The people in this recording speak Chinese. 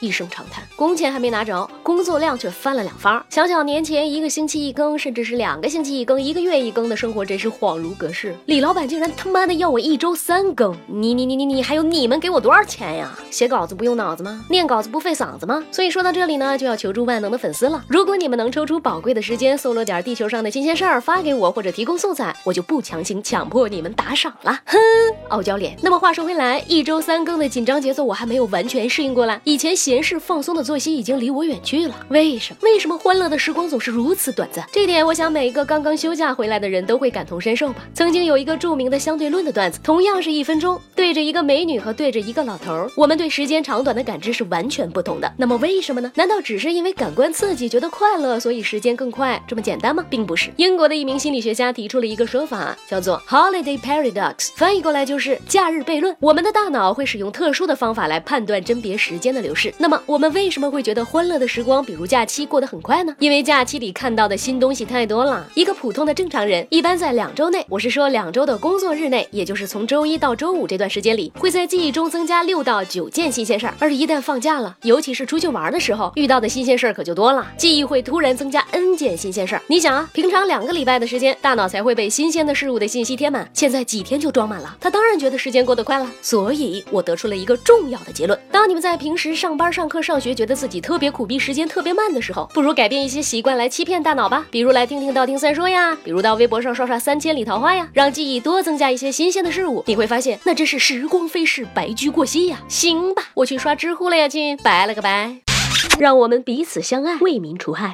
一声长叹，工钱还没拿着，工作量却翻了两番。想想年前一个星期一更，甚至是两个星期一更，一个月一更的生活，真是恍如隔世。李老板竟然他妈的要我一周三更，你你你你你，还有你们给我多少钱呀？写稿子不用脑子吗？念稿子不费嗓子吗？所以说到这里呢，就要求助万能的粉丝了。如果你们能抽出宝贵的时间，搜罗点地球上的新鲜事儿发给我，或者提供素材，我就不强行强迫你们打赏了。哼，傲娇脸。那么话说回来，一周三更的紧张节奏，我还没有完全适应过来。以前写闲适放松的作息已经离我远去了。为什么？为什么欢乐的时光总是如此短暂？这点，我想每一个刚刚休假回来的人都会感同身受吧。曾经有一个著名的相对论的段子，同样是一分钟，对着一个美女和对着一个老头，我们对时间长短的感知是完全不同的。那么为什么呢？难道只是因为感官刺激觉得快乐，所以时间更快这么简单吗？并不是。英国的一名心理学家提出了一个说法，叫做 Holiday Paradox，翻译过来就是假日悖论。我们的大脑会使用特殊的方法来判断甄别时间的流逝。那么我们为什么会觉得欢乐的时光，比如假期过得很快呢？因为假期里看到的新东西太多了。一个普通的正常人，一般在两周内，我是说两周的工作日内，也就是从周一到周五这段时间里，会在记忆中增加六到九件新鲜事儿。而一旦放假了，尤其是出去玩的时候，遇到的新鲜事儿可就多了，记忆会突然增加 n 件新鲜事儿。你想啊，平常两个礼拜的时间，大脑才会被新鲜的事物的信息填满，现在几天就装满了，他当然觉得时间过得快了。所以我得出了一个重要的结论：当你们在平时上班、上课、上学，觉得自己特别苦逼，时间特别慢的时候，不如改变一些习惯来欺骗大脑吧。比如来听听道听三说呀，比如到微博上刷刷三千里桃花呀，让记忆多增加一些新鲜的事物。你会发现，那真是时光飞逝，白驹过隙呀。行吧，我去刷知乎了呀，亲，拜了个拜。让我们彼此相爱，为民除害。